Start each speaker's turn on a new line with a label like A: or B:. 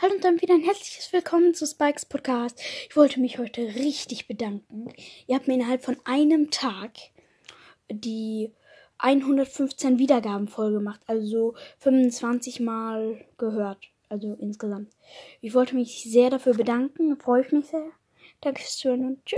A: Hallo und dann wieder ein herzliches Willkommen zu Spikes Podcast. Ich wollte mich heute richtig bedanken. Ihr habt mir innerhalb von einem Tag die 115 Wiedergaben voll gemacht, also 25 Mal gehört, also insgesamt. Ich wollte mich sehr dafür bedanken, freue ich mich sehr. Dankeschön und tschüss.